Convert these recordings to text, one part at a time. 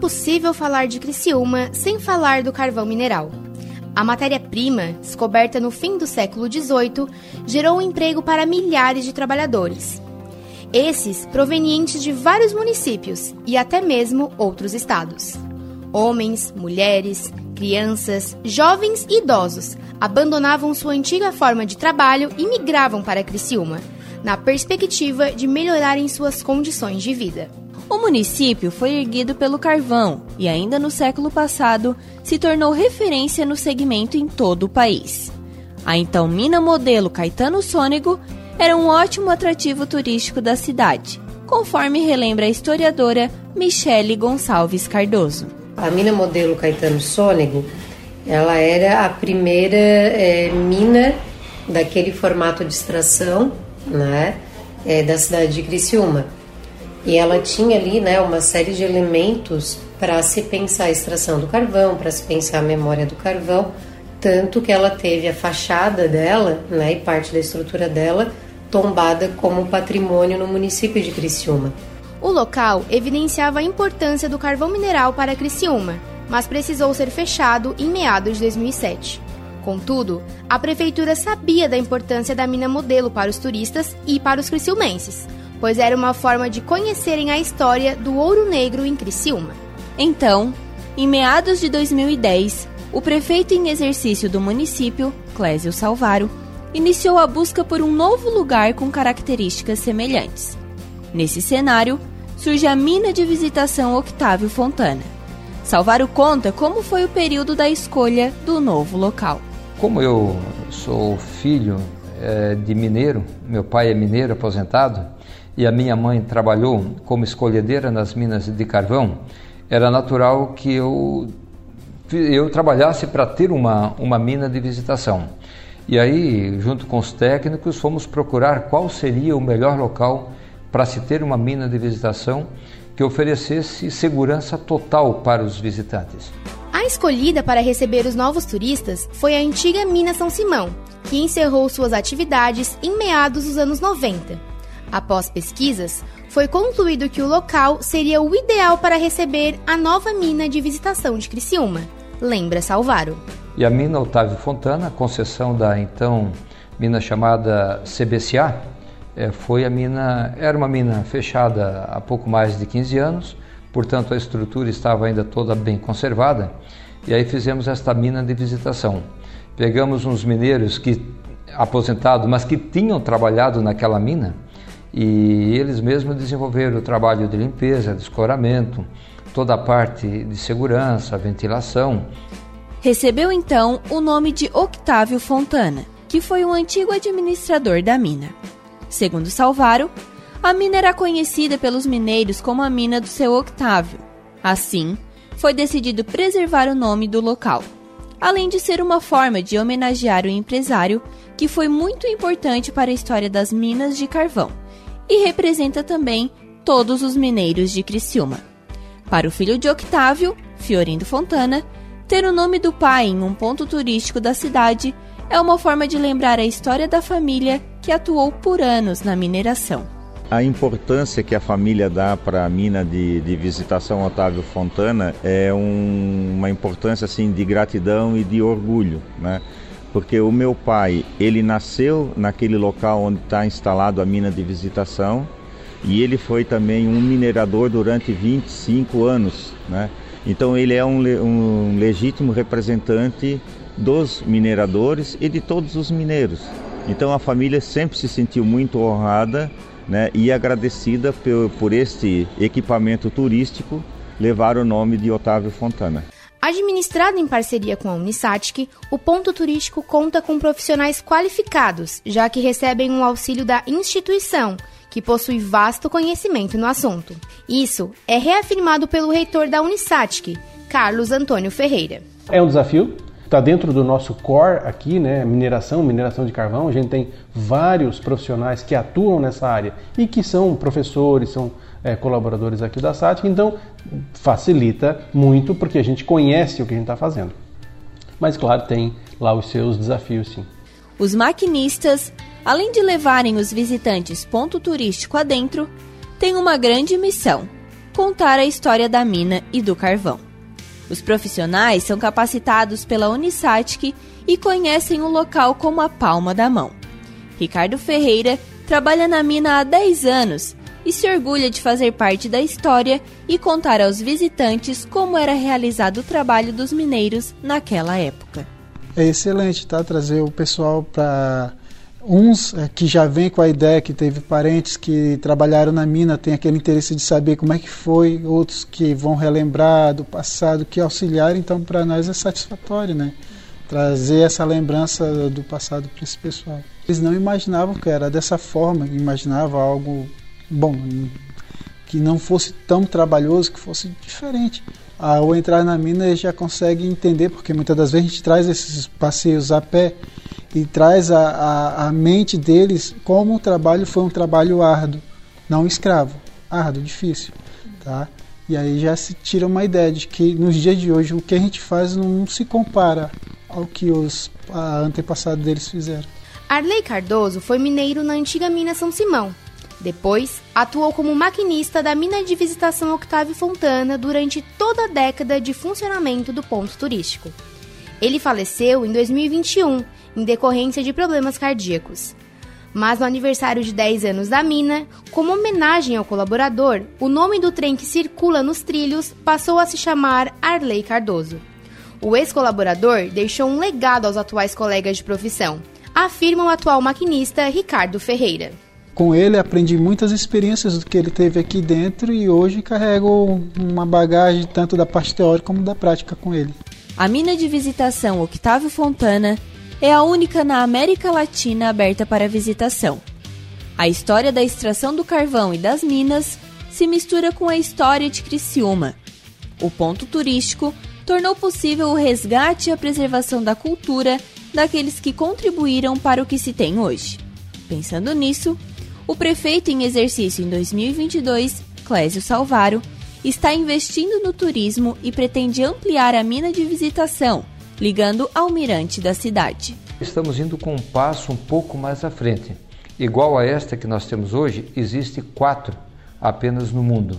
impossível falar de Criciúma sem falar do carvão mineral. A matéria-prima, descoberta no fim do século XVIII, gerou um emprego para milhares de trabalhadores. Esses provenientes de vários municípios e até mesmo outros estados. Homens, mulheres, crianças, jovens e idosos abandonavam sua antiga forma de trabalho e migravam para Criciúma, na perspectiva de melhorarem suas condições de vida. O município foi erguido pelo carvão e, ainda no século passado, se tornou referência no segmento em todo o país. A então mina modelo Caetano Sônego era um ótimo atrativo turístico da cidade, conforme relembra a historiadora Michele Gonçalves Cardoso. A mina modelo Caetano Sônego, ela era a primeira é, mina daquele formato de extração, né, é, da cidade de Criciúma. E ela tinha ali né, uma série de elementos para se pensar a extração do carvão, para se pensar a memória do carvão, tanto que ela teve a fachada dela né, e parte da estrutura dela tombada como patrimônio no município de Criciúma. O local evidenciava a importância do carvão mineral para Criciúma, mas precisou ser fechado em meados de 2007. Contudo, a prefeitura sabia da importância da mina modelo para os turistas e para os criciumenses, pois era uma forma de conhecerem a história do ouro negro em Criciúma. Então, em meados de 2010, o prefeito em exercício do município, Clésio Salvaro, iniciou a busca por um novo lugar com características semelhantes. Nesse cenário, surge a mina de visitação Octávio Fontana. Salvaro conta como foi o período da escolha do novo local. Como eu sou filho é, de mineiro, meu pai é mineiro aposentado, e a minha mãe trabalhou como escolhedeira nas minas de carvão, era natural que eu, eu trabalhasse para ter uma, uma mina de visitação. E aí, junto com os técnicos, fomos procurar qual seria o melhor local para se ter uma mina de visitação que oferecesse segurança total para os visitantes. A escolhida para receber os novos turistas foi a antiga Mina São Simão, que encerrou suas atividades em meados dos anos 90 Após pesquisas, foi concluído que o local seria o ideal para receber a nova mina de visitação de Criciúma, lembra Salvaro. E a mina Otávio Fontana, concessão da então mina chamada CBCA, é, foi a mina, era uma mina fechada há pouco mais de 15 anos, portanto a estrutura estava ainda toda bem conservada, e aí fizemos esta mina de visitação. Pegamos uns mineiros que aposentados, mas que tinham trabalhado naquela mina, e eles mesmos desenvolveram o trabalho de limpeza, de escoramento, toda a parte de segurança, ventilação. Recebeu então o nome de Octávio Fontana, que foi um antigo administrador da mina. Segundo Salvaro, a mina era conhecida pelos mineiros como a mina do seu Octávio. Assim, foi decidido preservar o nome do local, além de ser uma forma de homenagear o empresário que foi muito importante para a história das minas de carvão e representa também todos os mineiros de Criciúma. Para o filho de Octávio, Fiorindo Fontana, ter o nome do pai em um ponto turístico da cidade é uma forma de lembrar a história da família que atuou por anos na mineração. A importância que a família dá para a mina de, de, visitação Otávio Fontana é um, uma importância assim de gratidão e de orgulho, né? porque o meu pai ele nasceu naquele local onde está instalado a mina de visitação e ele foi também um minerador durante 25 anos, né? Então ele é um, um legítimo representante dos mineradores e de todos os mineiros. Então a família sempre se sentiu muito honrada né, e agradecida por, por este equipamento turístico levar o nome de Otávio Fontana. Administrado em parceria com a Unisatic, o ponto turístico conta com profissionais qualificados, já que recebem um auxílio da instituição, que possui vasto conhecimento no assunto. Isso é reafirmado pelo reitor da Unisatic, Carlos Antônio Ferreira. É um desafio, está dentro do nosso core aqui, né? Mineração, mineração de carvão. A gente tem vários profissionais que atuam nessa área e que são professores, são é, colaboradores aqui da SATIC, então facilita muito porque a gente conhece o que a gente está fazendo. Mas, claro, tem lá os seus desafios, sim. Os maquinistas, além de levarem os visitantes ponto turístico adentro, têm uma grande missão: contar a história da mina e do carvão. Os profissionais são capacitados pela Unisatic e conhecem o local como a palma da mão. Ricardo Ferreira trabalha na mina há 10 anos e se orgulha de fazer parte da história e contar aos visitantes como era realizado o trabalho dos mineiros naquela época. É excelente, tá? Trazer o pessoal para uns é, que já vem com a ideia que teve parentes que trabalharam na mina, tem aquele interesse de saber como é que foi, outros que vão relembrar do passado, que auxiliar, então para nós é satisfatório, né? Trazer essa lembrança do passado para esse pessoal. Eles não imaginavam que era dessa forma, imaginavam algo bom, que não fosse tão trabalhoso, que fosse diferente. Ao entrar na mina, eles já conseguem entender, porque muitas das vezes a gente traz esses passeios a pé e traz a, a, a mente deles como o trabalho foi um trabalho árduo, não escravo, árduo, difícil, tá? E aí já se tira uma ideia de que nos dias de hoje o que a gente faz não se compara ao que os antepassados deles fizeram. Arley Cardoso foi mineiro na antiga mina São Simão. Depois, atuou como maquinista da mina de visitação Octávio Fontana durante toda a década de funcionamento do ponto turístico. Ele faleceu em 2021 em decorrência de problemas cardíacos. Mas no aniversário de 10 anos da mina, como homenagem ao colaborador, o nome do trem que circula nos trilhos passou a se chamar Arley Cardoso. O ex-colaborador deixou um legado aos atuais colegas de profissão, afirma o atual maquinista Ricardo Ferreira. Com ele aprendi muitas experiências do que ele teve aqui dentro e hoje carrego uma bagagem tanto da parte teórica como da prática com ele. A mina de visitação Octávio Fontana é a única na América Latina aberta para visitação. A história da extração do carvão e das minas se mistura com a história de Criciúma. O ponto turístico tornou possível o resgate e a preservação da cultura daqueles que contribuíram para o que se tem hoje. Pensando nisso, o prefeito em exercício em 2022, Clésio Salvaro, está investindo no turismo e pretende ampliar a mina de visitação ligando ao mirante da cidade. Estamos indo com um passo um pouco mais à frente. Igual a esta que nós temos hoje, existe quatro apenas no mundo.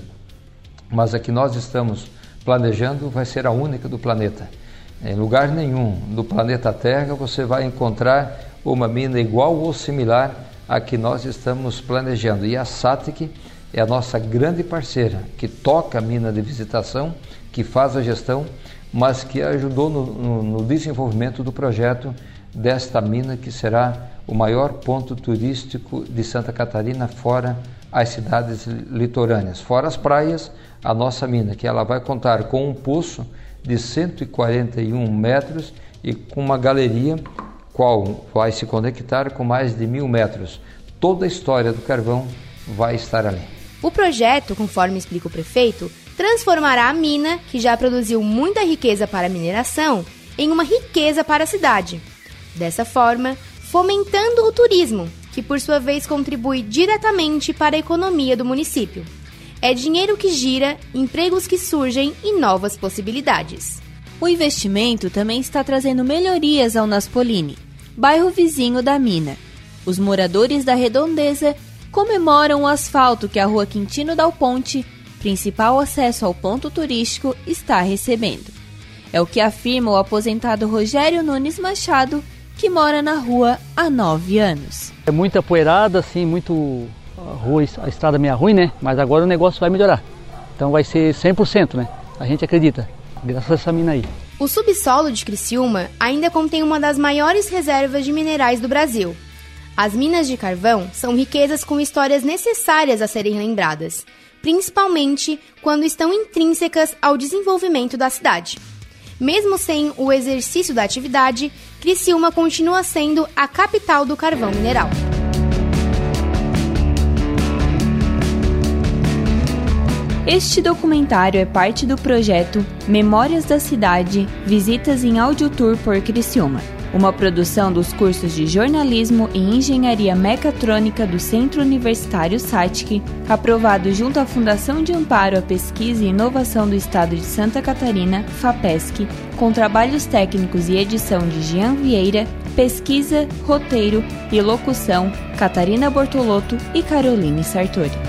Mas a que nós estamos planejando vai ser a única do planeta. Em lugar nenhum do planeta Terra você vai encontrar uma mina igual ou similar à que nós estamos planejando. E a SATIC é a nossa grande parceira, que toca a mina de visitação, que faz a gestão mas que ajudou no, no, no desenvolvimento do projeto desta mina que será o maior ponto turístico de Santa Catarina fora as cidades litorâneas, fora as praias, a nossa mina, que ela vai contar com um poço de 141 metros e com uma galeria qual vai se conectar com mais de mil metros. Toda a história do carvão vai estar ali. O projeto, conforme explica o prefeito, transformará a mina, que já produziu muita riqueza para a mineração, em uma riqueza para a cidade. Dessa forma, fomentando o turismo, que por sua vez contribui diretamente para a economia do município. É dinheiro que gira, empregos que surgem e novas possibilidades. O investimento também está trazendo melhorias ao Naspolini, bairro vizinho da mina. Os moradores da redondeza comemoram o asfalto que a rua Quintino Dal Ponte principal acesso ao ponto turístico, está recebendo. É o que afirma o aposentado Rogério Nunes Machado, que mora na rua há nove anos. É muita poeirada, assim, muito. A, rua, a estrada meio ruim, né? Mas agora o negócio vai melhorar. Então vai ser 100%, né? A gente acredita, graças a essa mina aí. O subsolo de Criciúma ainda contém uma das maiores reservas de minerais do Brasil. As minas de carvão são riquezas com histórias necessárias a serem lembradas principalmente quando estão intrínsecas ao desenvolvimento da cidade. Mesmo sem o exercício da atividade, Criciúma continua sendo a capital do carvão mineral. Este documentário é parte do projeto Memórias da Cidade Visitas em Audio Tour por Criciúma uma produção dos cursos de jornalismo e engenharia mecatrônica do Centro Universitário SATIC, aprovado junto à Fundação de Amparo à Pesquisa e Inovação do Estado de Santa Catarina, FAPESC, com trabalhos técnicos e edição de Jean Vieira, pesquisa, roteiro e locução Catarina Bortolotto e Caroline Sartori.